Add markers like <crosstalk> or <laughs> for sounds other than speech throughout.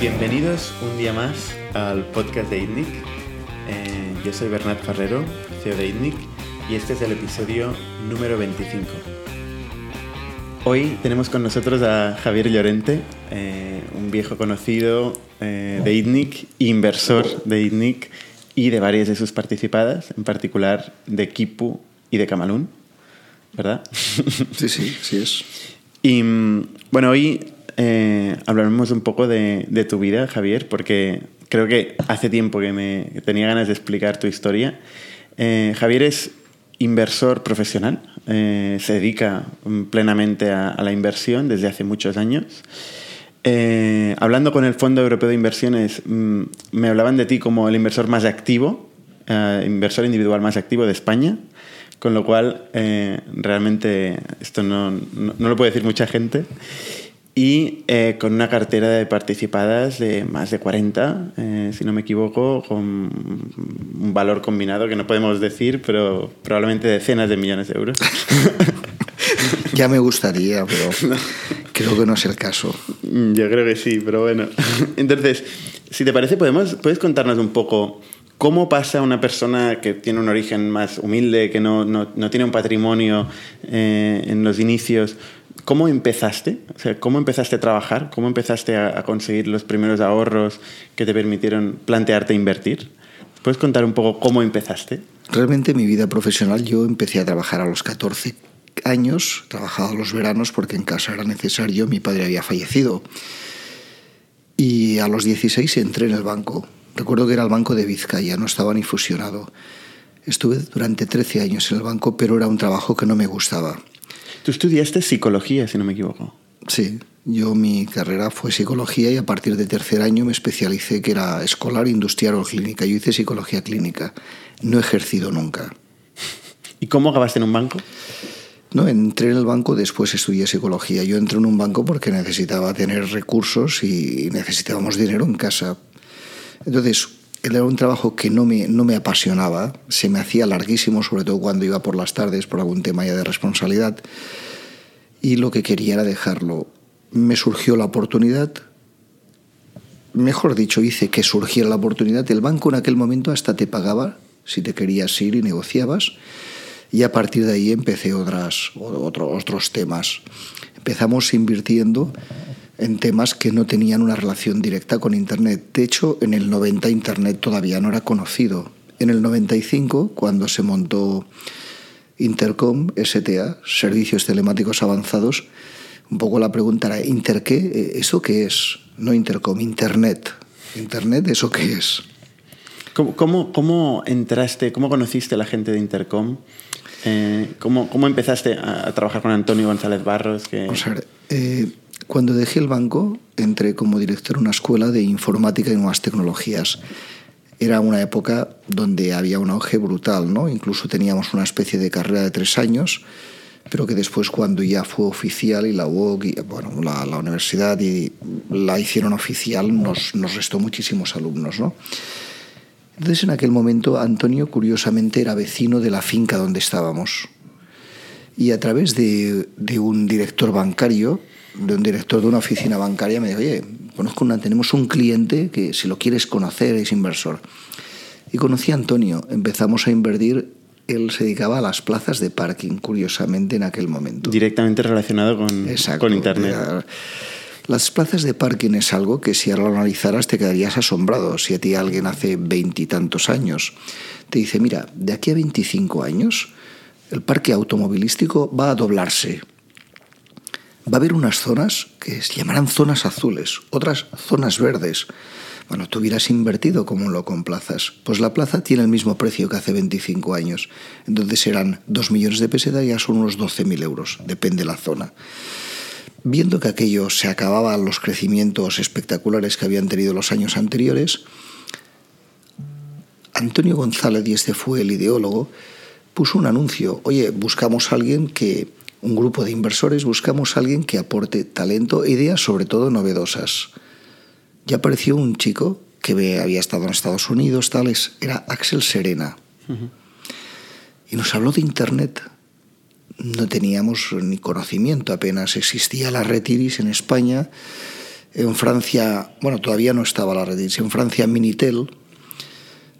Bienvenidos un día más al podcast de ITNIC. Eh, yo soy Bernat Ferrero, CEO de ITNIC, y este es el episodio número 25. Hoy tenemos con nosotros a Javier Llorente, eh, un viejo conocido eh, de ITNIC, inversor de ITNIC y de varias de sus participadas, en particular de Kipu y de Camalún, ¿verdad? <laughs> Sí, sí, sí es. Y mm, bueno, hoy eh, hablaremos un poco de, de, tu vida, Javier, porque creo que hace tiempo que me tenía ganas de explicar tu historia. Eh, Javier es inversor profesional, eh, se dedica plenamente a, la inversión desde hace muchos años. Eh, hablando con el Fondo Europeo de Inversiones, mmm, me hablaban de ti como el inversor más activo, eh, inversor individual más activo de España. Con lo cual, realmente esto no, no, lo puede decir mucha gente y eh, con una cartera de participadas de más de 40, eh, si no me equivoco, con un valor combinado que no podemos decir, pero probablemente decenas de millones de euros. <laughs> ya me gustaría, pero <laughs> no. creo que no es el caso. Yo creo que sí, pero bueno. <laughs> Entonces, si te parece, podemos, puedes contarnos un poco cómo pasa una persona que tiene un origen más humilde, que no, no, no tiene un patrimonio eh, en los inicios, ¿Cómo empezaste? O sea, ¿Cómo empezaste a trabajar? ¿Cómo empezaste a, a, conseguir los primeros ahorros que te permitieron plantearte invertir? ¿Puedes contar un poco cómo empezaste? Realmente mi vida profesional yo empecé a trabajar a los 14 años, trabajaba los veranos porque en casa era necesario, mi padre había fallecido. Y a los 16 entré en el banco. Recuerdo que era el banco de Vizcaya, no estaba ni fusionado. Estuve durante 13 años en el banco, pero era un trabajo que no me gustaba Tú estudiaste psicología, si no me equivoco. Sí, yo mi carrera fue psicología y a partir de tercer año me especialicé que era escolar, industrial o clínica. Yo hice psicología clínica. No he ejercido nunca. ¿Y cómo acabaste en un banco? No, entré en el banco, después estudié psicología. Yo entré en un banco porque necesitaba tener recursos y necesitábamos dinero en casa. Entonces, era un trabajo que no me, no me apasionaba, se me hacía larguísimo, sobre todo cuando iba por las tardes por algún tema ya de responsabilidad, y lo que quería era dejarlo. Me surgió la oportunidad, mejor dicho, hice que surgiera la oportunidad, el banco en aquel momento hasta te pagaba si te querías ir y negociabas, y a partir de ahí empecé otras, otro, otros temas. Empezamos invirtiendo en temas que no tenían una relación directa con Internet. De hecho, en el 90 Internet todavía no era conocido. En el 95, cuando se montó Intercom, STA, Servicios Telemáticos Avanzados, un poco la pregunta era, ¿Inter qué? ¿Eso qué es? No Intercom, Internet. ¿Internet eso qué es? ¿Cómo, cómo, cómo entraste, cómo conociste a la gente de Intercom? Eh, ¿cómo, ¿Cómo empezaste a, trabajar con Antonio González Barros? Que... Vamos a ver, eh, cuando dejé el banco, entré como director en una escuela de informática y nuevas tecnologías. Era una época donde había un auge brutal, ¿no? Incluso teníamos una especie de carrera de tres años, pero que después cuando ya fue oficial y la UOC, y, bueno, la, la, universidad y la hicieron oficial, nos, nos restó muchísimos alumnos, ¿no? Entonces en aquel momento Antonio curiosamente era vecino de la finca donde estábamos. Y a través de, de un director bancario, de un director de una oficina bancaria me dijo, oye, conozco una, tenemos un cliente que si lo quieres conocer es inversor. Y conocí a Antonio, empezamos a invertir, él se dedicaba a las plazas de parking, curiosamente en aquel momento. Directamente relacionado con, Exacto, con Internet. Las plazas de parking es algo que si ahora lo analizaras te quedarías asombrado. Si a ti alguien hace veintitantos años te dice, mira, de aquí a 25 años el parque automovilístico va a doblarse va a haber unas zonas que se llamarán zonas azules, otras zonas verdes. Bueno, tú hubieras invertido como lo con plazas. Pues la plaza tiene el mismo precio que hace 25 años. Entonces serán 2 millones de pesetas, ya son unos 12.000 euros, depende de la zona. Viendo que aquello se acababan los crecimientos espectaculares que habían tenido los años anteriores, Antonio González, y este fue el ideólogo, puso un anuncio. Oye, buscamos a alguien que un grupo de inversores, buscamos a alguien que aporte talento e ideas sobre todo novedosas. Ya apareció un chico que había estado en Estados Unidos, tales, era Axel Serena. Y nos habló de Internet. No teníamos ni conocimiento, apenas existía la Retiris en España. En Francia, bueno, todavía no estaba la Retiris, en Francia Minitel.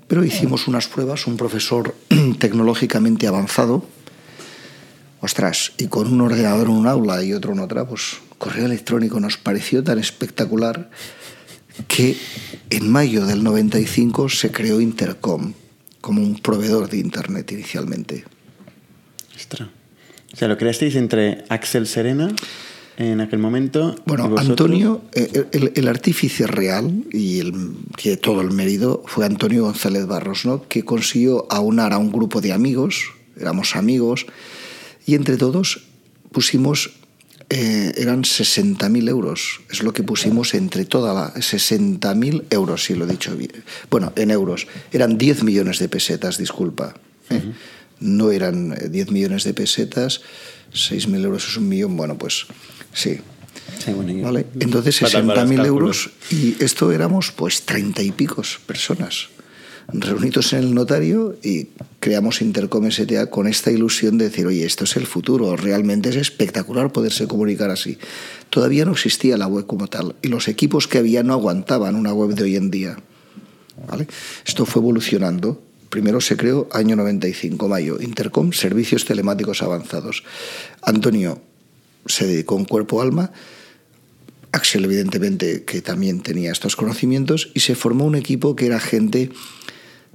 Pero hicimos unas pruebas, un profesor <clears throat> tecnológicamente avanzado, ostras, y con un ordenador en un aula y otro en otra, pues correo electrónico nos pareció tan espectacular que en mayo del 95 se creó Intercom como un proveedor de Internet inicialmente. Ostras. O sea, lo creasteis entre Axel Serena en aquel momento. Bueno, Antonio, eh, el, el, artífice real y el, que todo el mérito fue Antonio González Barros, ¿no? que consiguió aunar a un grupo de amigos, éramos amigos, y entre todos pusimos eh, eran 60.000 euros. Es lo que pusimos entre toda la... 60.000 euros, si lo he dicho bien. Bueno, en euros. Eran 10 millones de pesetas, disculpa. ¿eh? No eran 10 millones de pesetas, 6.000 euros es un millón. Bueno, pues sí. ¿Vale? Entonces 60.000 euros y esto éramos pues 30 y picos personas reunidos en el notario y creamos Intercom STA con esta ilusión de decir, oye, esto es el futuro, realmente es espectacular poderse comunicar así. Todavía no existía la web como tal y los equipos que había no aguantaban una web de hoy en día. Esto fue evolucionando. Primero se creó año 95, mayo, Intercom, Servicios Telemáticos Avanzados. Antonio se dedicó en cuerpo alma, Axel evidentemente que también tenía estos conocimientos y se formó un equipo que era gente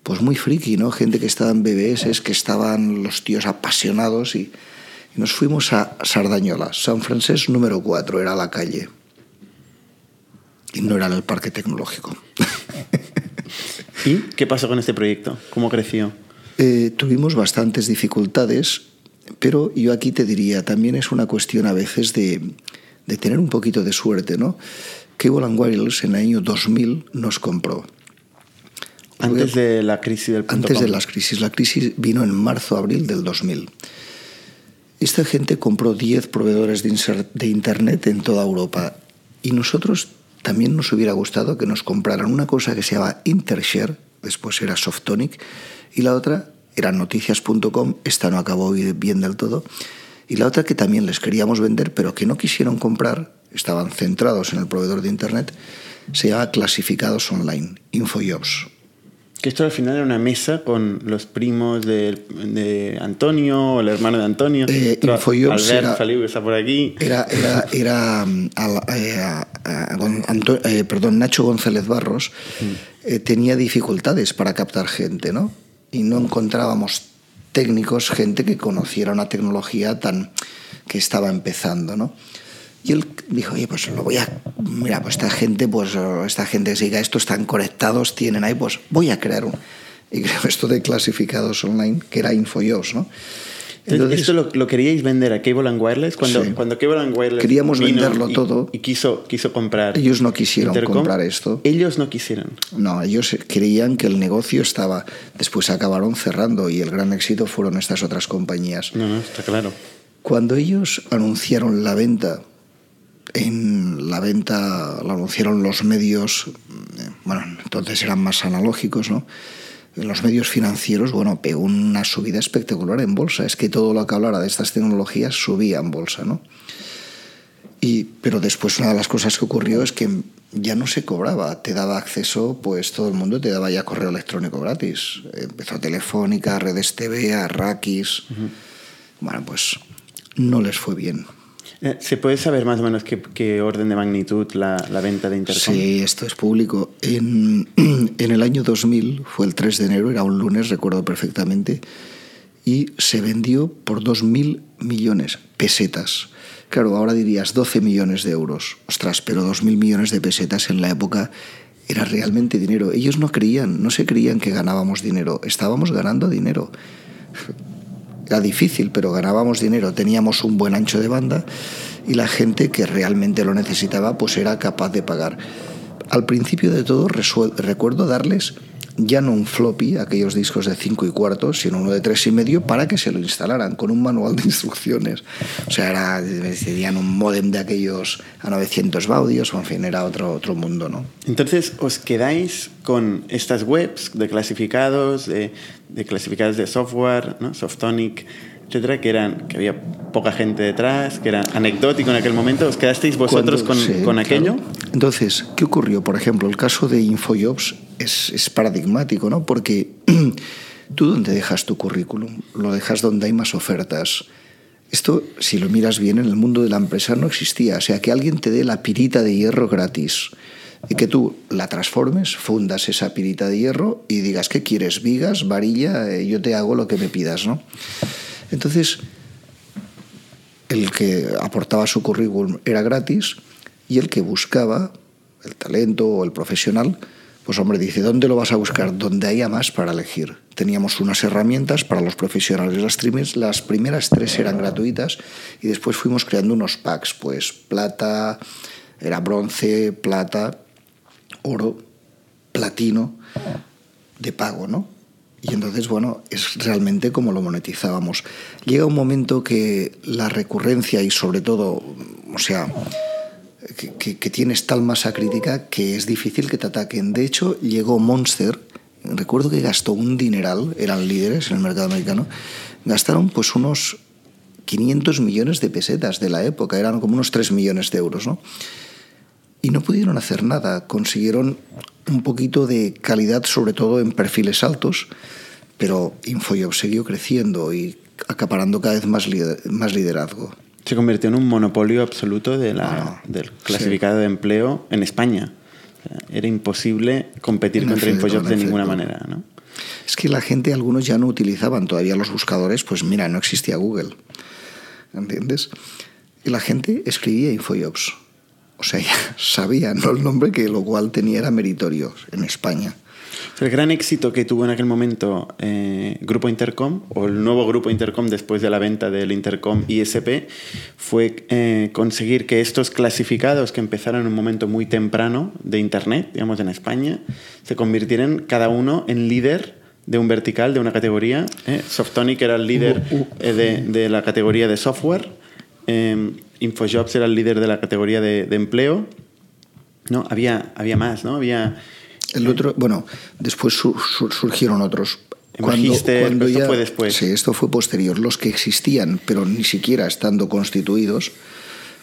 pues muy friki, ¿no? Gente que estaba en BBS, que estaban los tíos apasionados y, nos fuimos a Sardañola, San Francés número 4, era la calle. Y no era el parque tecnológico. <laughs> ¿Y qué pasó con este proyecto? ¿Cómo creció? Eh, tuvimos bastantes dificultades, pero yo aquí te diría, también es una cuestión a veces de, de tener un poquito de suerte, ¿no? Cable and Wireless en el año 2000 nos compró. Antes de la crisis del Antes de las crisis. La crisis vino en marzo-abril del 2000. Esta gente compró 10 proveedores de Internet en toda Europa y nosotros también nos hubiera gustado que nos compraran una cosa que se llama Intershare, después era Softonic, y la otra era noticias.com, esta no acabó bien del todo, y la otra que también les queríamos vender, pero que no quisieron comprar, estaban centrados en el proveedor de Internet, se llama Clasificados Online, Infojobs. Que esto al final era una mesa con los primos de, de Antonio, o el hermano de Antonio. Eh, Infojobs era, Feliu, que está por aquí. Era, era, era eh, eh, perdón, Nacho González Barros mm. eh, tenía dificultades para captar gente, ¿no? Y no encontrábamos técnicos, gente que conociera una tecnología tan que estaba empezando, ¿no? Y él dijo, oye, pues lo voy a... Mira, pues esta gente, pues esta gente que siga esto, están conectados, tienen ahí, pues voy a crear un... Y creo esto de clasificados online, que era InfoYos, ¿no? Entonces, ¿Esto lo, lo, queríais vender a Cable and Wireless? Cuando, sí. cuando Cable and Wireless Queríamos venderlo y, todo. Y quiso, quiso comprar. Ellos no quisieron Intercom, comprar esto. Ellos no quisieron. No, ellos creían que el negocio estaba. Después acabaron cerrando y el gran éxito fueron estas otras compañías. No, no, está claro. Cuando ellos anunciaron la venta en la venta lo anunciaron los medios, bueno, entonces eran más analógicos, ¿no? En los medios financieros, bueno, pegó una subida espectacular en bolsa. Es que todo lo que hablara de estas tecnologías subía en bolsa, ¿no? Y, pero después una de las cosas que ocurrió es que ya no se cobraba, te daba acceso, pues todo el mundo te daba ya correo electrónico gratis. Empezó Telefónica, Redes TV, Arrakis. Uh -huh. Bueno, pues no les fue bien. Eh, ¿Se puede saber más o menos qué, orden de magnitud la, la, venta de Intercom? Sí, esto es público. En, <clears throat> en, el año 2000, fue el 3 de enero, era un lunes, recuerdo perfectamente, y se vendió por 2.000 millones pesetas. Claro, ahora dirías 12 millones de euros. Ostras, pero 2.000 millones de pesetas en la época era realmente dinero. Ellos no creían, no se creían que ganábamos dinero, estábamos ganando dinero. Era difícil, pero ganábamos dinero, teníamos un buen ancho de banda y la gente que realmente lo necesitaba pues era capaz de pagar. Al principio de todo recuerdo darles ya no un floppy, aquellos discos de 5 y cuarto, sino uno de tres y medio para que se lo instalaran con un manual de instrucciones. O sea, era, tenían un modem de aquellos a 900 baudios, o en fin, era otro, otro mundo, ¿no? Entonces, ¿os quedáis con estas webs de clasificados, de, de clasificados de software, ¿no? Softonic, etcétera, que, eran, que había poca gente detrás, que era anecdótico en aquel momento. ¿Os quedasteis vosotros con, con, aquello? Entonces, ¿qué ocurrió? Por ejemplo, el caso de InfoJobs es, es paradigmático, ¿no? Porque <clears throat> tú dónde dejas tu currículum, lo dejas donde hay más ofertas. Esto, si lo miras bien, en el mundo de la empresa no existía. O sea, que alguien te dé la pirita de hierro gratis y que tú la transformes, fundas esa pirita de hierro y digas, ¿qué quieres? Vigas, varilla, eh, yo te hago lo que me pidas, ¿no? Entonces, el que aportaba su currículum era gratis y el que buscaba el talento o el profesional, pues hombre, dice, ¿dónde lo vas a buscar? Donde haya más para elegir. Teníamos unas herramientas para los profesionales. Las, las primeras tres eran gratuitas y después fuimos creando unos packs, pues plata, era bronce, plata, oro, platino, de pago, ¿no? Y entonces, bueno, es realmente como lo monetizábamos. Llega un momento que la recurrencia y sobre todo, o sea, que, tienes tal masa crítica que es difícil que te ataquen. De hecho, llegó Monster, recuerdo que gastó un dineral, eran líderes en el mercado americano, gastaron pues unos 500 millones de pesetas de la época, eran como unos 3 millones de euros, ¿no? Y no pudieron hacer nada, consiguieron un poquito de calidad, sobre todo en perfiles altos, pero InfoJob siguió creciendo y acaparando cada vez más liderazgo. Se convirtió en un monopolio absoluto de la, del clasificado de empleo en España. Era imposible competir contra InfoJob de ninguna manera. ¿no? Es que la gente, algunos ya no utilizaban todavía los buscadores, pues mira, no existía Google. ¿Entiendes? Y la gente escribía InfoJobs o sea, <laughs> ya sabía ¿no? el nombre que lo cual tenía era meritorio en España. El gran éxito que tuvo en aquel momento eh, Grupo Intercom, o el nuevo Grupo Intercom después de la venta del Intercom ISP, fue eh, conseguir que estos clasificados que empezaron en un momento muy temprano de Internet, digamos en España, se convirtieran cada uno en líder de un vertical, de una categoría. ¿eh? Softonic era el líder uh, uh. de, de, la categoría de software. InfoJobs era el líder de la categoría de, empleo. No, había, había más, ¿no? Había... El otro, bueno, después surgieron otros. Cuando, cuando esto fue después. Sí, esto fue posterior. Los que existían, pero ni siquiera estando constituidos,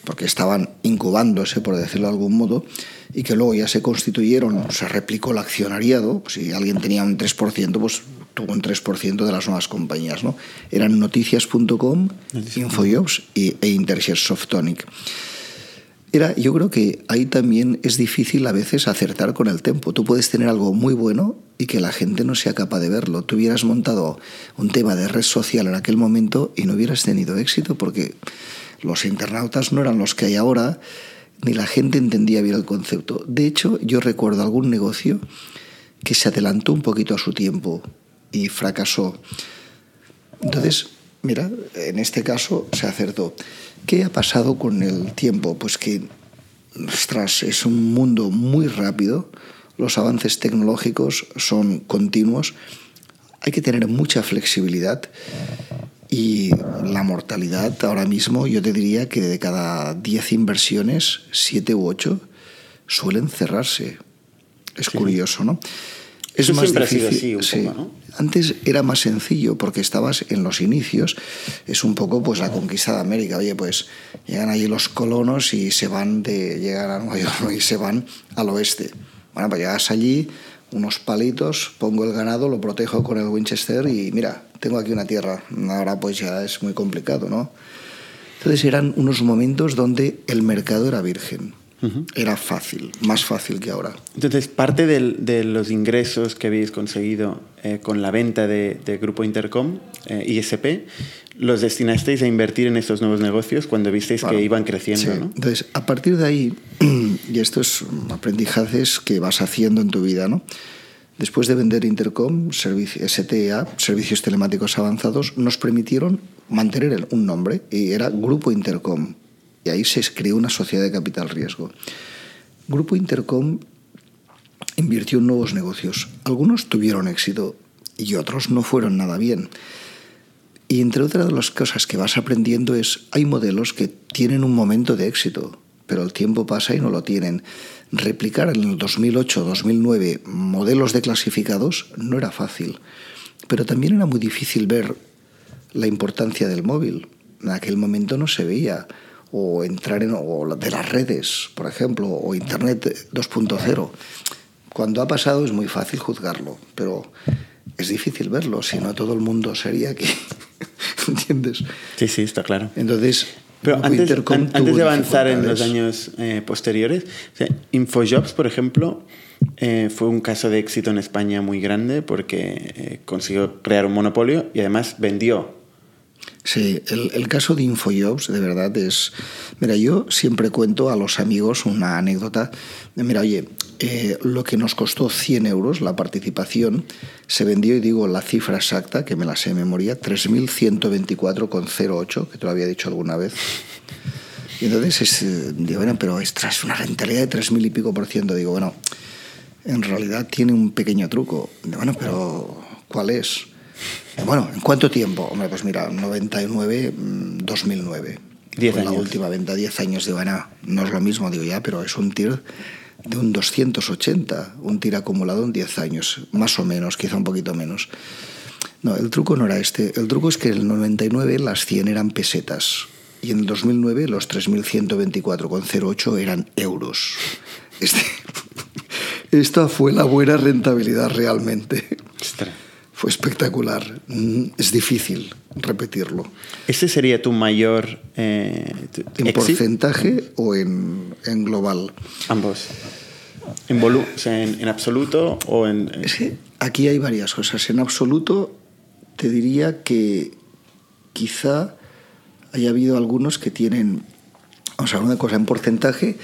porque estaban incubándose, por decirlo de algún modo, y que luego ya se constituyeron, se replicó el accionariado, pues si alguien tenía un 3%, pues tuvo un 3% de las nuevas compañías. ¿no? Eran noticias.com, Infojobs y, e Intershares Softonic. Era, yo creo que ahí también es difícil a veces acertar con el tiempo. Tú puedes tener algo muy bueno y que la gente no sea capaz de verlo. Tú hubieras montado un tema de red social en aquel momento y no hubieras tenido éxito porque los internautas no eran los que hay ahora, ni la gente entendía bien el concepto. De hecho, yo recuerdo algún negocio que se adelantó un poquito a su tiempo y fracasó. Entonces, mira, en este caso se acertó. ¿Qué ha pasado con el tiempo? Pues que, ostras, es un mundo muy rápido, los avances tecnológicos son continuos, hay que tener mucha flexibilidad y la mortalidad ahora mismo yo te diría que de cada 10 inversiones, 7 u 8 suelen cerrarse. Es curioso, ¿no? Es más difícil. ¿no? Antes era más sencillo porque estabas en los inicios. Es un poco pues la conquista de América. Oye, pues llegan allí los colonos y se van de llegan a Nueva York <laughs> y se van al oeste. Bueno, pues llegas allí, unos palitos, pongo el ganado, lo protejo con el Winchester y mira, tengo aquí una tierra. Ahora pues ya es muy complicado, ¿no? Entonces eran unos momentos donde el mercado era virgen era fácil, más fácil que ahora. Entonces, parte de los ingresos que habéis conseguido eh, con la venta de, Grupo Intercom, eh, ISP, los destinasteis a invertir en estos nuevos negocios cuando visteis que iban creciendo, ¿no? Entonces, a partir de ahí, <clears throat> y estos aprendizajes que vas haciendo en tu vida, ¿no? Después de vender Intercom, STA, Servicios Telemáticos Avanzados, nos permitieron mantener un nombre y era Grupo Intercom y ahí se creó una sociedad de capital riesgo. Grupo Intercom invirtió en nuevos negocios. Algunos tuvieron éxito y otros no fueron nada bien. Y entre otras de las cosas que vas aprendiendo es, hay modelos que tienen un momento de éxito, pero el tiempo pasa y no lo tienen. Replicar en el 2008-2009 modelos de clasificados no era fácil, pero también era muy difícil ver la importancia del móvil. En aquel momento no se veía o entrar en o de las redes, por ejemplo, o Internet 2.0. Cuando ha pasado es muy fácil juzgarlo, pero es difícil verlo, si no todo el mundo sería aquí. <laughs> ¿Entiendes? Sí, sí, está claro. Entonces, pero antes, antes de avanzar en los años eh, posteriores, Infojobs, por ejemplo, eh, fue un caso de éxito en España muy grande porque eh, consiguió crear un monopolio y además vendió Sí, el, caso de Infojobs, de verdad, es... Mira, yo siempre cuento a los amigos una anécdota. Mira, oye, eh, lo que nos costó 100 euros la participación se vendió, y digo la cifra exacta, que me la sé de memoria, 3.124,08, que te lo había dicho alguna vez. Y entonces, es, eh, digo, bueno, pero es una rentabilidad de 3.000 y pico por ciento. Digo, bueno, en realidad tiene un pequeño truco. bueno, pero ¿cuál es? Bueno, ¿en cuánto tiempo? Hombre, pues mira, 99, 2009. 10 años. La última venta, 10 años de vana. No es lo mismo, digo ya, pero es un TIR de un 280, un TIR acumulado en 10 años, más o menos, quizá un poquito menos. No, el truco no era este. El truco es que en el 99 las 100 eran pesetas y en el 2009 los 3.124,08 eran euros. Este, <laughs> esta fue la buena rentabilidad realmente fue espectacular. Mm, es difícil repetirlo. ¿Ese sería tu mayor... Eh, ¿En porcentaje o en, en, global? Ambos. ¿En, o sea, en, absoluto o en...? aquí hay varias cosas. En absoluto te diría que quizá haya habido algunos que tienen... Vamos a ver una cosa, en porcentaje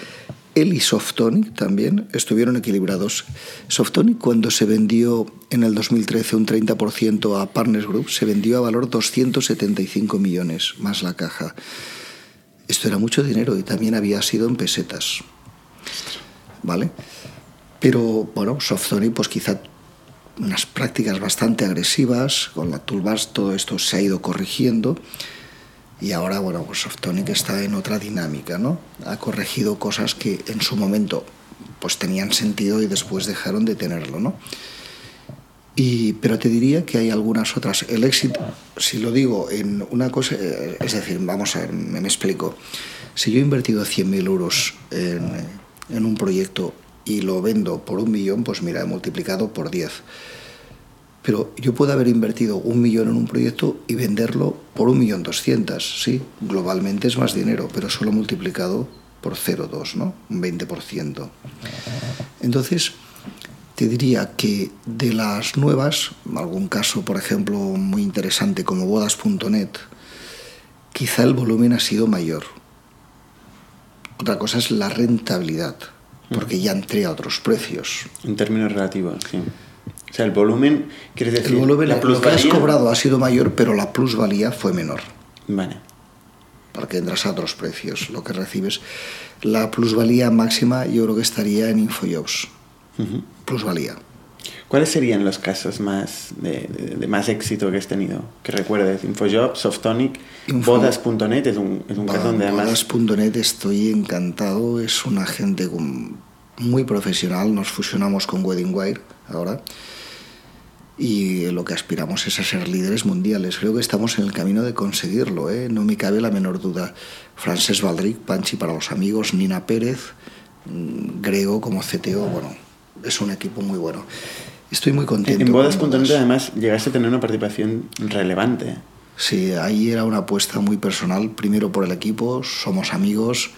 él y Softonic también estuvieron equilibrados. Softonic cuando se vendió en el 2013 un 30% a Partners Group, se vendió a valor 275 millones más la caja. Esto era mucho dinero y también había sido en pesetas. ¿Vale? Pero bueno, Softonic pues quizá unas prácticas bastante agresivas, con la Toolbars todo esto se ha ido corrigiendo y ahora, bueno, pues Softonic está en otra dinámica, ¿no? Ha corregido cosas que en su momento pues tenían sentido y después dejaron de tenerlo, ¿no? Y, pero te diría que hay algunas otras. El éxito, si lo digo en una cosa, eh, es decir, vamos a ver, me, explico. Si yo he invertido 100.000 euros en, en un proyecto y lo vendo por un millón, pues mira, he multiplicado por 10 pero yo puedo haber invertido un millón en un proyecto y venderlo por un millón doscientas. Sí, globalmente es más dinero, pero solo multiplicado por 0,2, ¿no? Un 20%. Entonces, te diría que de las nuevas, algún caso, por ejemplo, muy interesante como bodas.net, quizá el volumen ha sido mayor. Otra cosa es la rentabilidad, porque ya entré a otros precios. En términos relativos, sí. O sea, el volumen, quiere decir, el volumen, la lo que has cobrado ha sido mayor, pero la plusvalía fue menor. Vale. Para que entras a otros precios, lo que recibes. La plusvalía máxima yo creo que estaría en Infojobs. Plusvalía. ¿Cuáles serían los casos más de, más éxito que has tenido? Que recuerdes, Infojobs, Softonic, Bodas.net es un, es un caso donde además... Bodas.net estoy encantado, es una gente muy profesional, nos fusionamos con WeddingWire ahora y lo que aspiramos es a ser líderes mundiales. Creo que estamos en el camino de conseguirlo, ¿eh? no me cabe la menor duda. Frances Valdric, Panchi para los amigos, Nina Pérez, mm, Grego como CTO, bueno, es un equipo muy bueno. Estoy muy contento. En Bodas.net además llegaste a tener una participación relevante. Sí, ahí era una apuesta muy personal, primero por el equipo, somos amigos,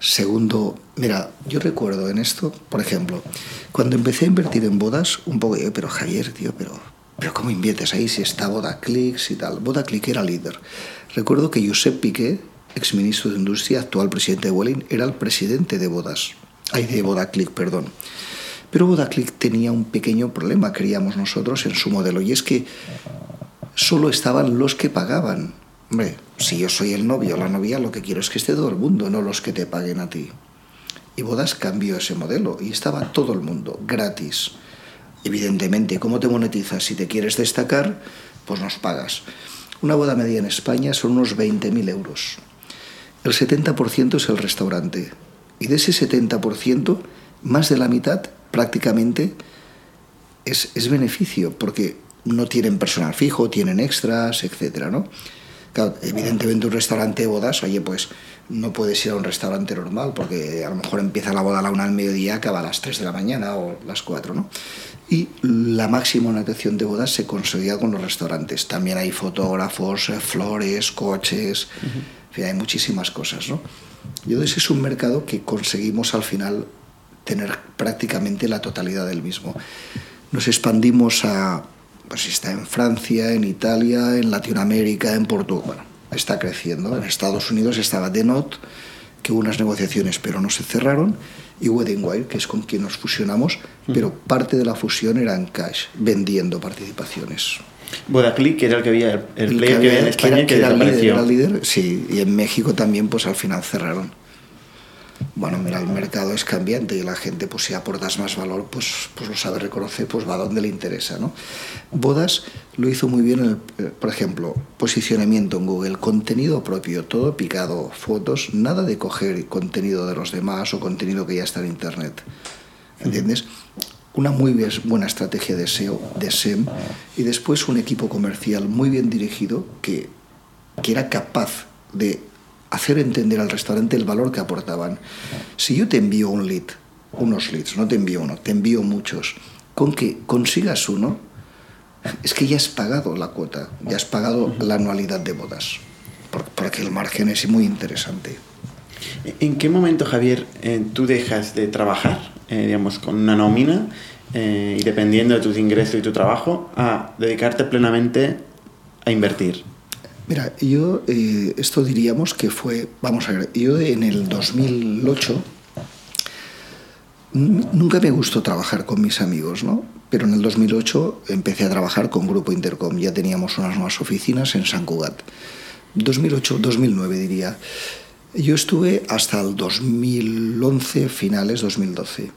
Segundo, mira, yo recuerdo en esto, por ejemplo, cuando empecé a invertir en bodas, un poco, pero Javier, tío, pero, pero ¿cómo inviertes ahí si está Vodaclix y tal? Vodaclick era líder. Recuerdo que Josep Piqué, exministro de Industria, actual presidente de Welling, era el presidente de bodas, ay, de Vodaclick, perdón. Pero Vodaclick tenía un pequeño problema, creíamos nosotros, en su modelo, y es que solo estaban los que pagaban. Hombre, si yo soy el novio o la novia, lo que quiero es que esté todo el mundo, no los que te paguen a ti. Y Bodas cambió ese modelo y estaba todo el mundo gratis. Evidentemente, ¿cómo te monetizas? Si te quieres destacar, pues nos pagas. Una boda media en España son unos 20.000 euros. El 70% es el restaurante. Y de ese 70%, más de la mitad prácticamente es, es beneficio, porque no tienen personal fijo, tienen extras, etcétera, ¿no? Claro, evidentemente un restaurante de bodas, oye, pues no puedes ir a un restaurante normal porque a lo mejor empieza la boda a la una al mediodía, acaba a las 3 de la mañana o las 4, ¿no? Y la máxima atención de bodas se conseguía con los restaurantes. También hay fotógrafos, eh, flores, coches, en fin, hay muchísimas cosas, ¿no? Y entonces es un mercado que conseguimos al final tener prácticamente la totalidad del mismo. Nos expandimos a, pues está en Francia, en Italia, en Latinoamérica, en Portugal. Bueno, está creciendo. En Estados Unidos estaba Denot, que hubo unas negociaciones pero no se cerraron, y Wedding Wire, que es con quien nos fusionamos, pero parte de la fusión era en cash, vendiendo participaciones. Vodaclick, que era el que había, el, player que, había en España, que, era, líder, era líder, sí, y en México también, pues al final cerraron bueno, mira, el mercado es cambiante y la gente, pues si aportas más valor, pues, pues lo sabe reconocer, pues va donde le interesa, ¿no? Bodas lo hizo muy bien, eh, por ejemplo, posicionamiento en Google, contenido propio, todo picado, fotos, nada de coger contenido de los demás o contenido que ya está en Internet, ¿entiendes? Una muy buena estrategia de SEO, de SEM, y después un equipo comercial muy bien dirigido que, que era capaz de hacer entender al restaurante el valor que aportaban. Si yo te envío un lead, unos leads, no te envío uno, te envío muchos, con que consigas uno, es que ya has pagado la cuota, ya has pagado la anualidad de bodas, porque el margen es muy interesante. ¿En qué momento, Javier, eh, tú dejas de trabajar, eh, digamos, con una nómina eh, y dependiendo de tus ingresos y tu trabajo, a dedicarte plenamente a invertir? Mira, yo eh, esto diríamos que fue, vamos a ver, yo en el 2008 nunca me gustó trabajar con mis amigos, ¿no? Pero en el 2008 empecé a trabajar con Grupo Intercom, ya teníamos unas nuevas oficinas en San Cugat. 2008, 2009 diría. Yo estuve hasta el 2011, finales 2012.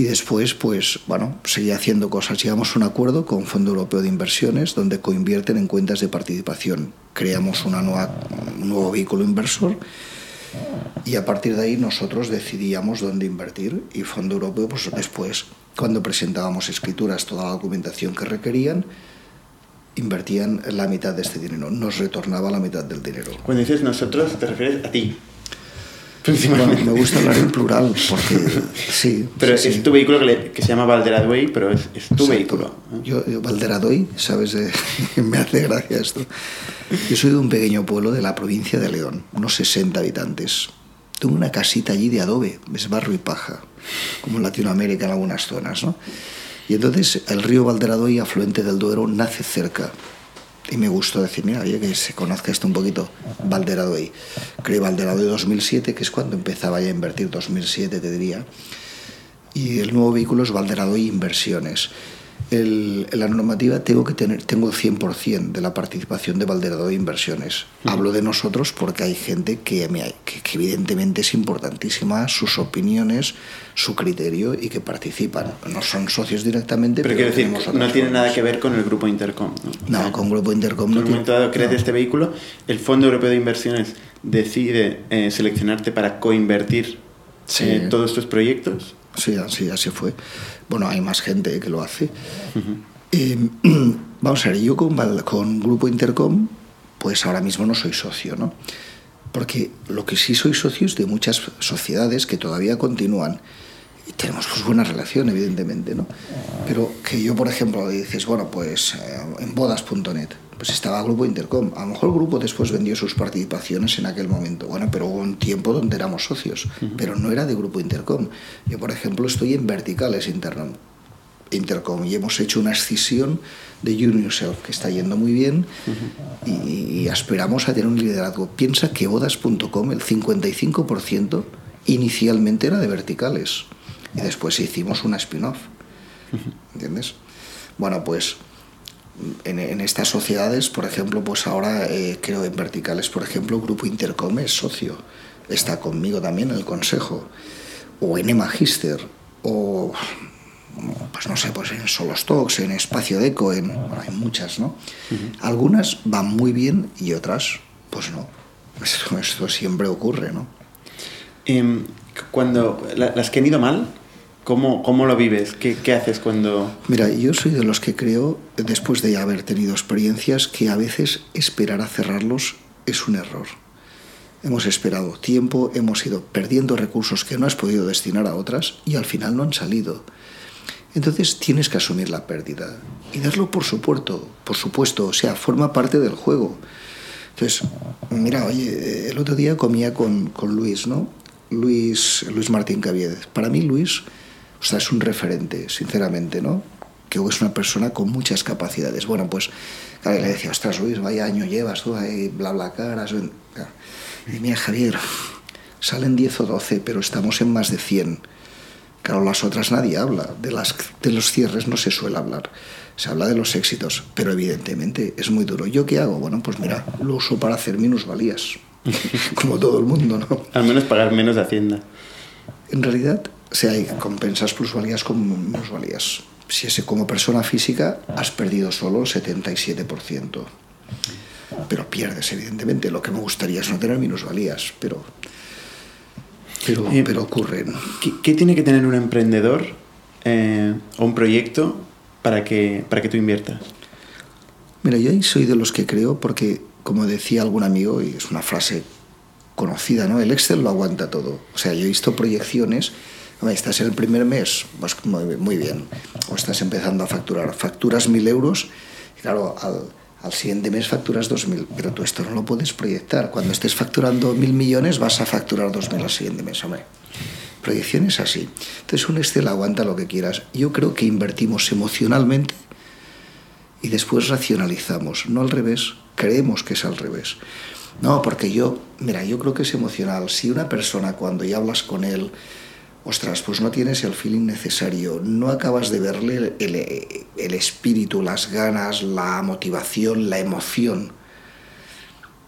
Y después, pues, bueno, seguía haciendo cosas. Llegamos a un acuerdo con Fondo Europeo de Inversiones, donde coinvierten en cuentas de participación. Creamos una nueva, un nuevo vehículo inversor y a partir de ahí nosotros decidíamos dónde invertir. Y Fondo Europeo, pues después, cuando presentábamos escrituras, toda la documentación que requerían, invertían la mitad de este dinero, nos retornaba la mitad del dinero. Cuando dices nosotros, te refieres a ti. Bueno, me gusta hablar en plural <laughs> porque sí. Pero es tu vehículo que, se llama Valderadoy, pero es, tu vehículo. Yo, Valderadoy, ¿sabes? <laughs> me hace gracia esto. Yo soy de un pequeño pueblo de la provincia de León, unos 60 habitantes. Tengo una casita allí de adobe, es barro y paja, como en Latinoamérica en algunas zonas, ¿no? Y entonces el río Valderadoy, afluente del Duero, nace cerca y me gustó decir, mira, oye, que se conozca esto un poquito, Valderadoy. Creé Valderadoy 2007, que es cuando empezaba ya a invertir, 2007 te diría. Y el nuevo vehículo es Valderadoy Inversiones el, la normativa tengo que tener tengo el 100% de la participación de Valderado de Inversiones. Hablo de nosotros porque hay gente que, que, evidentemente es importantísima, sus opiniones, su criterio y que participan. No son socios directamente, pero, quiero decir, no tiene nada que ver con el Grupo Intercom. No, no con Grupo Intercom no. En un momento dado crees este vehículo, el Fondo Europeo de Inversiones decide eh, seleccionarte para coinvertir eh, todos tus proyectos. Sí, así, así fue. Bueno, hay más gente que lo hace. Eh, <clears throat> vamos a ver, yo con, con Grupo Intercom, pues ahora mismo no soy socio, ¿no? Porque lo que sí soy socio es de muchas sociedades que todavía continúan y tenemos pues buena relación, evidentemente, ¿no? Pero que yo, por ejemplo, dices, bueno, pues eh, en bodas.net, pues estaba Grupo Intercom. A lo mejor el grupo después vendió sus participaciones en aquel momento. Bueno, pero hubo un tiempo donde éramos socios, pero no era de Grupo Intercom. Yo, por ejemplo, estoy en Verticales Intercom, Intercom y hemos hecho una escisión de Yourself que está yendo muy bien y, aspiramos a tener un liderazgo. Piensa que bodas.com, el 55% inicialmente era de verticales y después hicimos una spin-off. ¿Entiendes? Bueno, pues en, estas sociedades, por ejemplo, pues ahora eh, creo en verticales, por ejemplo, Grupo Intercom es socio. está conmigo también en el consejo, o en E-Magister, o pues no sé, pues en Solostocks, en Espacio Deco, en, hay muchas, ¿no? Algunas van muy bien y otras, pues no. <laughs> Esto, siempre ocurre, ¿no? Em, cuando las que han ido mal, ¿cómo, cómo lo vives? ¿Qué, ¿Qué haces cuando...? Mira, yo soy de los que creo, después de haber tenido experiencias, que a veces esperar a cerrarlos es un error. Hemos esperado tiempo, hemos ido perdiendo recursos que no has podido destinar a otras y al final no han salido. Entonces tienes que asumir la pérdida y darlo por supuesto, por supuesto, o sea, forma parte del juego. Entonces, mira, oye, el otro día comía con, con Luis, ¿no? Luis, Luis Martín Caviedes. Para mí Luis, o sea, es un referente, sinceramente, ¿no? Que es una persona con muchas capacidades. Bueno, pues, claro, le decía, ostras, Luis, vaya año llevas tú ahí, bla, bla, caras. Y mira, Javier, salen 10 o 12, pero estamos en más de 100 Claro, las otras nadie habla, de, las, de los cierres no se suele hablar, se habla de los éxitos, pero evidentemente es muy duro. ¿Yo qué hago? Bueno, pues mira, lo uso para hacer minusvalías, <laughs> como todo el mundo, ¿no? Al menos pagar menos de Hacienda. En realidad, si hay compensas plusvalías con minusvalías. Si ese como persona física has perdido solo 77%. Pero pierdes, evidentemente. Lo que me gustaría es no tener minusvalías, pero pero, eh, pero ocurren. ¿qué, tiene que tener un emprendedor eh, o un proyecto para que, para que tú inviertas? Mira, yo ahí soy de los que creo, porque como decía algún amigo, y es una frase conocida, ¿no? El Excel lo aguanta todo. O sea, yo he visto proyecciones, estás en el primer mes, muy, bien, o estás empezando a facturar, facturas mil euros, claro, al, siguiente mes facturas 2.000, pero tú esto no lo puedes proyectar. Cuando estés facturando 1.000 millones vas a facturar 2.000 al siguiente mes, hombre. Proyección es así. Entonces un Excel aguanta lo que quieras. Yo creo que invertimos emocionalmente y después racionalizamos, no al revés, creemos que es al revés. No, porque yo, mira, yo creo que es emocional. Si una persona cuando ya hablas con él, ostras, pues no tienes el feeling necesario, no acabas de verle el, espíritu, las ganas, la motivación, la emoción.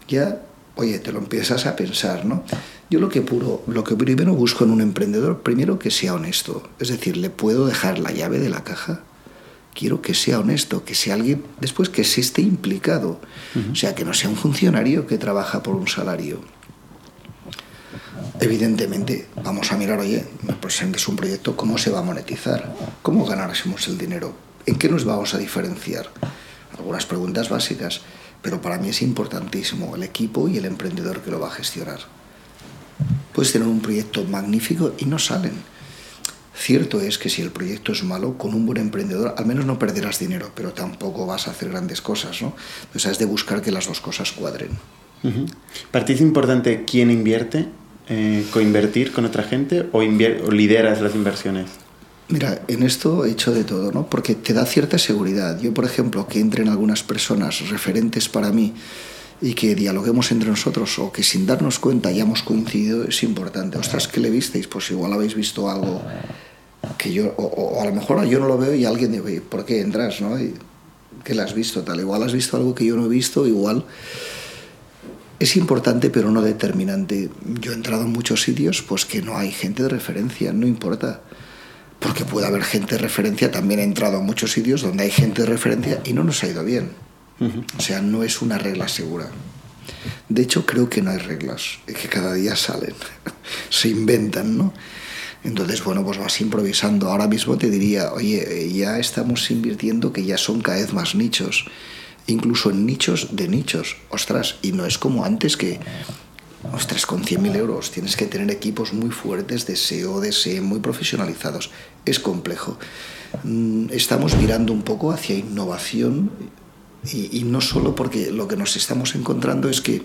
Ya, oye, te lo empiezas a pensar, ¿no? Yo lo que, puro, lo que primero busco en un emprendedor, primero que sea honesto. Es decir, ¿le puedo dejar la llave de la caja? Quiero que sea honesto, que sea alguien, después que se esté implicado. O sea, que no sea un funcionario que trabaja por un salario Evidentemente, vamos a mirar, oye, me presentes un proyecto, ¿cómo se va a monetizar? ¿Cómo ganáramos el dinero? ¿En qué nos vamos a diferenciar? Algunas preguntas básicas, pero para mí es importantísimo el equipo y el emprendedor que lo va a gestionar. Puedes tener un proyecto magnífico y no salen. Cierto es que si el proyecto es malo, con un buen emprendedor al menos no perderás dinero, pero tampoco vas a hacer grandes cosas, ¿no? Entonces has de buscar que las dos cosas cuadren. ¿Para ti es importante quién invierte eh, coinvertir con otra gente o, lideras las inversiones? Mira, en esto he hecho de todo, ¿no? Porque te da cierta seguridad. Yo, por ejemplo, que entren algunas personas referentes para mí y que dialoguemos entre nosotros o que sin darnos cuenta hayamos coincidido es importante. Ostras, ¿qué le visteis? Pues igual habéis visto algo que yo, o, a lo mejor yo no lo veo y alguien dice, ¿por qué entras? ¿no? ¿Qué le has visto? Tal, igual has visto algo que yo no he visto, igual es importante pero no determinante. Yo he entrado en muchos sitios pues que no hay gente de referencia, no importa. Porque puede haber gente de referencia, también he entrado en muchos sitios donde hay gente de referencia y no nos ha ido bien. O sea, no es una regla segura. De hecho, creo que no hay reglas, es que cada día salen, <laughs> se inventan, ¿no? Entonces, bueno, pues vas improvisando. Ahora mismo te diría, oye, ya estamos invirtiendo que ya son cada vez más nichos incluso en nichos de nichos. Ostras, y no es como antes que, ostras, con 100.000 euros tienes que tener equipos muy fuertes de SEO, de SEM, muy profesionalizados. Es complejo. Mm, estamos mirando un poco hacia innovación y, y no solo porque lo que nos estamos encontrando es que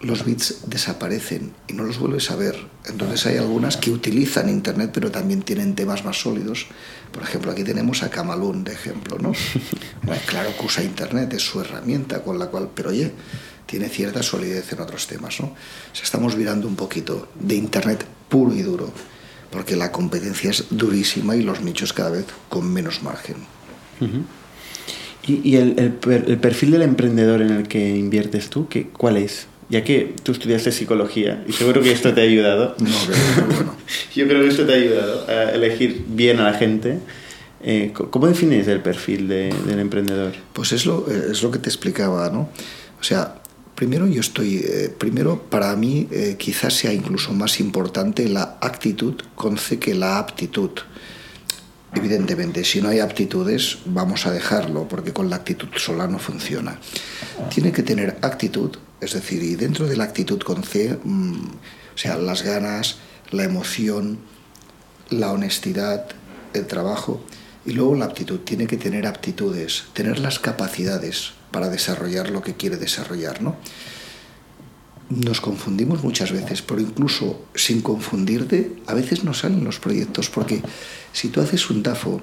los bits desaparecen y no los vuelves a ver. Entonces hay algunas que utilizan Internet pero también tienen temas más sólidos. Por ejemplo, aquí tenemos a Camalún de ejemplo, ¿no? <laughs> claro que usa Internet, es su herramienta con la cual, pero oye, tiene cierta solidez en otros temas, ¿no? O sea, estamos virando un poquito de Internet puro y duro, porque la competencia es durísima y los nichos cada vez con menos margen. ¿Y, el, el, perfil del emprendedor en el que inviertes tú, ¿qué, cuál es? Ya que tú estudiaste psicología, y seguro que esto te ha ayudado. No, pero bueno. <laughs> Yo creo que esto te ha ayudado a elegir bien a la gente. Eh, ¿Cómo defines el perfil de, del emprendedor? Pues es lo, es lo que te explicaba, ¿no? O sea, primero yo estoy, eh, primero para mí eh, quizás sea incluso más importante la actitud con C que la aptitud. Evidentemente, si no hay aptitudes, vamos a dejarlo, porque con la actitud sola no funciona. Tiene que tener actitud, es decir, y dentro de la actitud con C, mm, o sea, las ganas, la emoción, la honestidad, el trabajo, y luego la aptitud, tiene que tener aptitudes, tener las capacidades para desarrollar lo que quiere desarrollar, ¿no? Nos confundimos muchas veces, pero incluso sin confundirte, a veces no salen los proyectos, porque si tú haces un TAFO,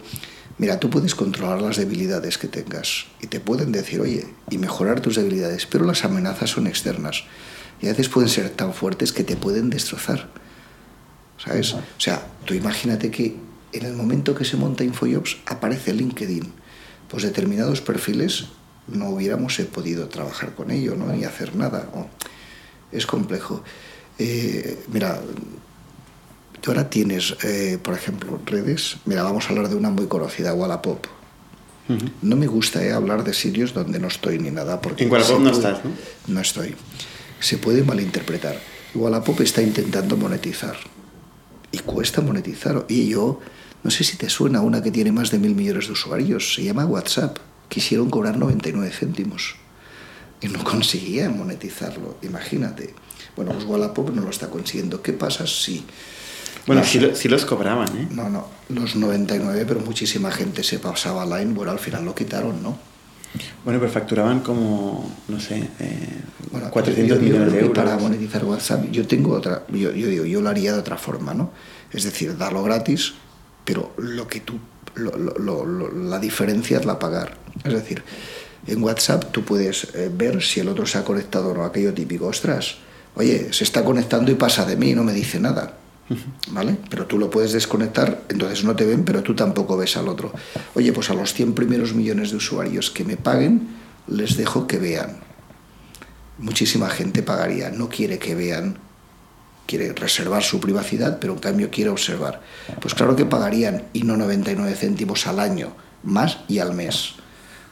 mira, tú puedes controlar las debilidades que tengas y te pueden decir, oye, y mejorar tus debilidades, pero las amenazas son externas y a veces pueden ser tan fuertes que te pueden destrozar. ¿Sabes? O sea, tú imagínate que en el momento que se monta InfoJobs aparece LinkedIn, pues determinados perfiles no hubiéramos podido trabajar con ello, ¿no? ni hacer nada. Es complejo. Eh, mira, tú ahora tienes, eh, por ejemplo, redes. Mira, vamos a hablar de una muy conocida, Wallapop. No me gusta eh, hablar de sitios donde no estoy ni nada. Porque en Wallapop no estás, ¿no? No estoy. Se puede malinterpretar. Wallapop está intentando monetizar. Y cuesta monetizar. Y yo, no sé si te suena una que tiene más de mil millones de usuarios. Se llama WhatsApp. Quisieron cobrar 99 céntimos. Y no conseguían monetizarlo. Imagínate. Bueno, pues Wallapop no lo está consiguiendo. ¿Qué pasa si bueno, sí, los cobraban, ¿eh? No, no, los 99, pero muchísima gente se pasaba Line, bueno, al final lo quitaron, ¿no? Bueno, pero facturaban como, no sé, eh, 400 millones de euros. Para monetizar WhatsApp, yo tengo otra, yo, yo digo, yo lo haría de otra forma, ¿no? Es decir, darlo gratis, pero lo que tú, lo, lo, la diferencia es la pagar. Es decir, en WhatsApp tú puedes eh, ver si el otro se ha conectado o no, aquello típico, ostras, oye, se está conectando y pasa de mí, no me dice nada ¿Vale? Pero tú lo puedes desconectar, entonces no te ven, pero tú tampoco ves al otro. Oye, pues a los 100 primeros millones de usuarios que me paguen, les dejo que vean. Muchísima gente pagaría, no quiere que vean, quiere reservar su privacidad, pero en cambio quiere observar. Pues claro que pagarían y no 99 céntimos al año, más y al mes.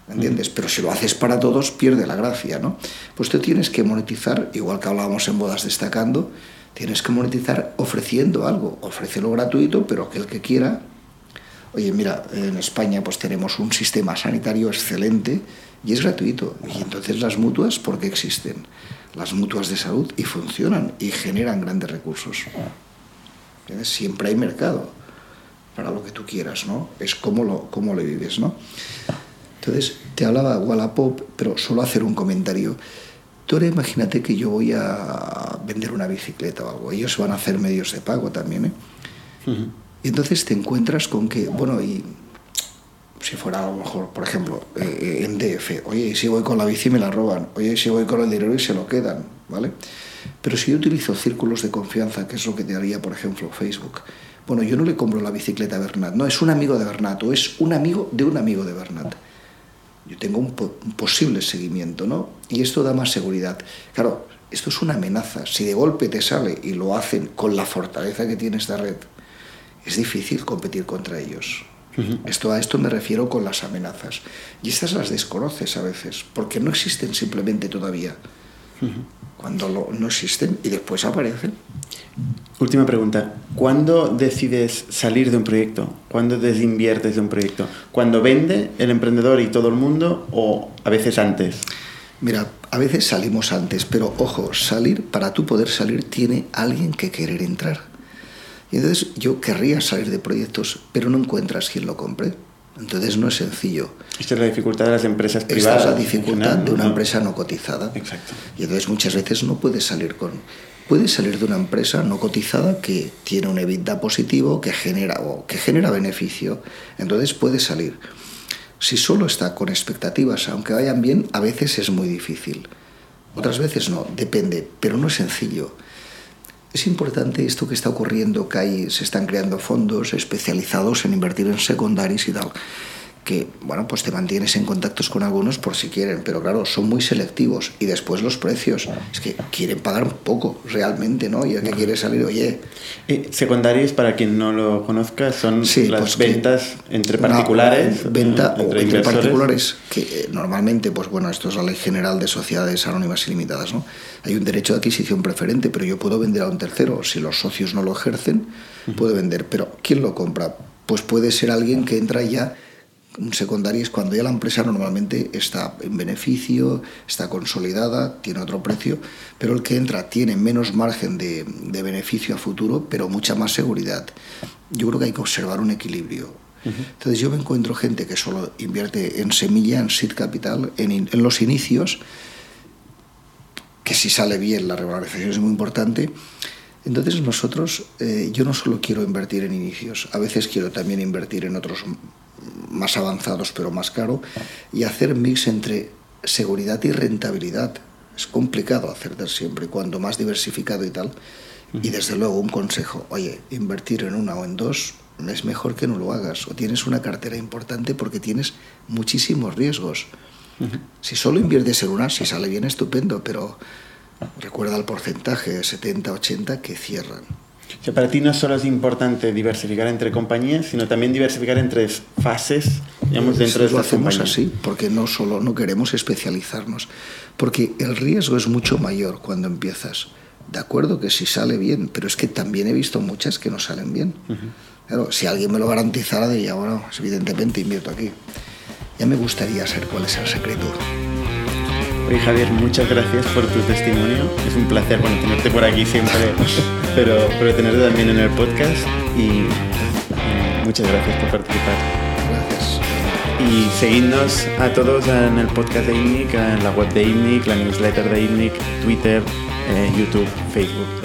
¿Entiendes? Pero si lo haces para todos, pierde la gracia, ¿no? Pues tú tienes que monetizar, igual que hablábamos en bodas destacando, tienes que monetizar ofreciendo algo, ofrécelo gratuito, pero aquel que quiera, oye, mira, en España pues tenemos un sistema sanitario excelente y es gratuito. Y entonces las mutuas, ¿por qué existen? Las mutuas de salud y funcionan y generan grandes recursos. Siempre hay mercado para lo que tú quieras, ¿no? Es cómo lo, cómo lo vives, ¿no? Entonces, te hablaba Wallapop, pero solo hacer un comentario. Tú ahora imagínate que yo voy a vender una bicicleta o algo. Ellos van a hacer medios de pago también. ¿eh? Y entonces te encuentras con que, bueno, y si fuera a lo mejor, por ejemplo, eh, en DF, oye, si voy con la bici me la roban, oye, si voy con el dinero y se lo quedan, ¿vale? Pero si yo utilizo círculos de confianza, que es lo que te haría, por ejemplo, Facebook, bueno, yo no le compro la bicicleta a Bernat, no, es un amigo de Bernat o es un amigo de un amigo de Bernat yo tengo un, posible seguimiento, ¿no? Y esto da más seguridad. Claro, esto es una amenaza. Si de golpe te sale y lo hacen con la fortaleza que tiene esta red, es difícil competir contra ellos. esto, a esto me refiero con las amenazas. Y estas las desconoces a veces, porque no existen simplemente todavía. Cuando no existen y después aparecen. Última pregunta. ¿Cuándo decides salir de un proyecto? ¿Cuándo desinviertes de un proyecto? ¿Cuando vende el emprendedor y todo el mundo o a veces antes? Mira, a veces salimos antes, pero ojo, salir, para tú poder salir, tiene alguien que querer entrar. Y entonces yo querría salir de proyectos, pero no encuentras quien lo compre. Entonces no es sencillo. Esta es la dificultad de las empresas privadas. Esta es la dificultad de una empresa no cotizada. Exacto. Y entonces muchas veces no puedes salir con puede salir de una empresa no cotizada que tiene un EBITDA positivo, que genera, o que genera beneficio. Entonces puede salir. Si solo está con expectativas, aunque vayan bien, a veces es muy difícil. Otras veces no, depende, pero no es sencillo. Es importante esto que está ocurriendo, que hay, se están creando fondos especializados en invertir en secundarios y tal. Que, bueno, pues te mantienes en contactos con algunos por si quieren, pero claro, son muy selectivos. Y después los precios, es que quieren pagar poco realmente, ¿no? Y el que quiere salir, oye... Y secundarios, para quien no lo conozca, son las pues ventas entre particulares. venta entre, entre particulares, que eh, normalmente, pues bueno, esto es la ley general de sociedades anónimas ilimitadas, ¿no? Hay un derecho de adquisición preferente, pero yo puedo vender a un tercero. Si los socios no lo ejercen, puedo vender. Pero ¿quién lo compra? Pues puede ser alguien que entra ya un secundario es cuando ya la empresa normalmente está en beneficio, está consolidada, tiene otro precio, pero el que entra tiene menos margen de, beneficio a futuro, pero mucha más seguridad. Yo creo que hay que observar un equilibrio. Entonces yo me encuentro gente que solo invierte en semilla, en seed capital, en, los inicios, que si sale bien la revalorización es muy importante. Entonces nosotros, eh, yo no solo quiero invertir en inicios, a veces quiero también invertir en otros más avanzados pero más caro, y hacer mix entre seguridad y rentabilidad. Es complicado hacer siempre, cuando más diversificado y tal. Y desde luego un consejo, oye, invertir en una o en dos es mejor que no lo hagas. O tienes una cartera importante porque tienes muchísimos riesgos. Si solo inviertes en una, si sale bien, estupendo, pero recuerda el porcentaje, 70-80, que cierran para ti no solo es importante diversificar entre compañías, sino también diversificar entre fases, digamos, dentro de lo hacemos así, porque no solo no queremos especializarnos, porque el riesgo es mucho mayor cuando empiezas. De acuerdo que si sale bien, pero es que también he visto muchas que no salen bien. Claro, si alguien me lo garantizara, diría, bueno, evidentemente invierto aquí. Ya me gustaría saber cuál es el secreto. Javier, muchas gracias por tu testimonio. Es un placer tenerte por aquí siempre, pero, pero tenerte también en el podcast y eh, muchas gracias por participar. Gracias. Y seguidnos a todos en el podcast de INNIC, en la web de INNIC, la newsletter de INNIC, Twitter, eh, YouTube, Facebook.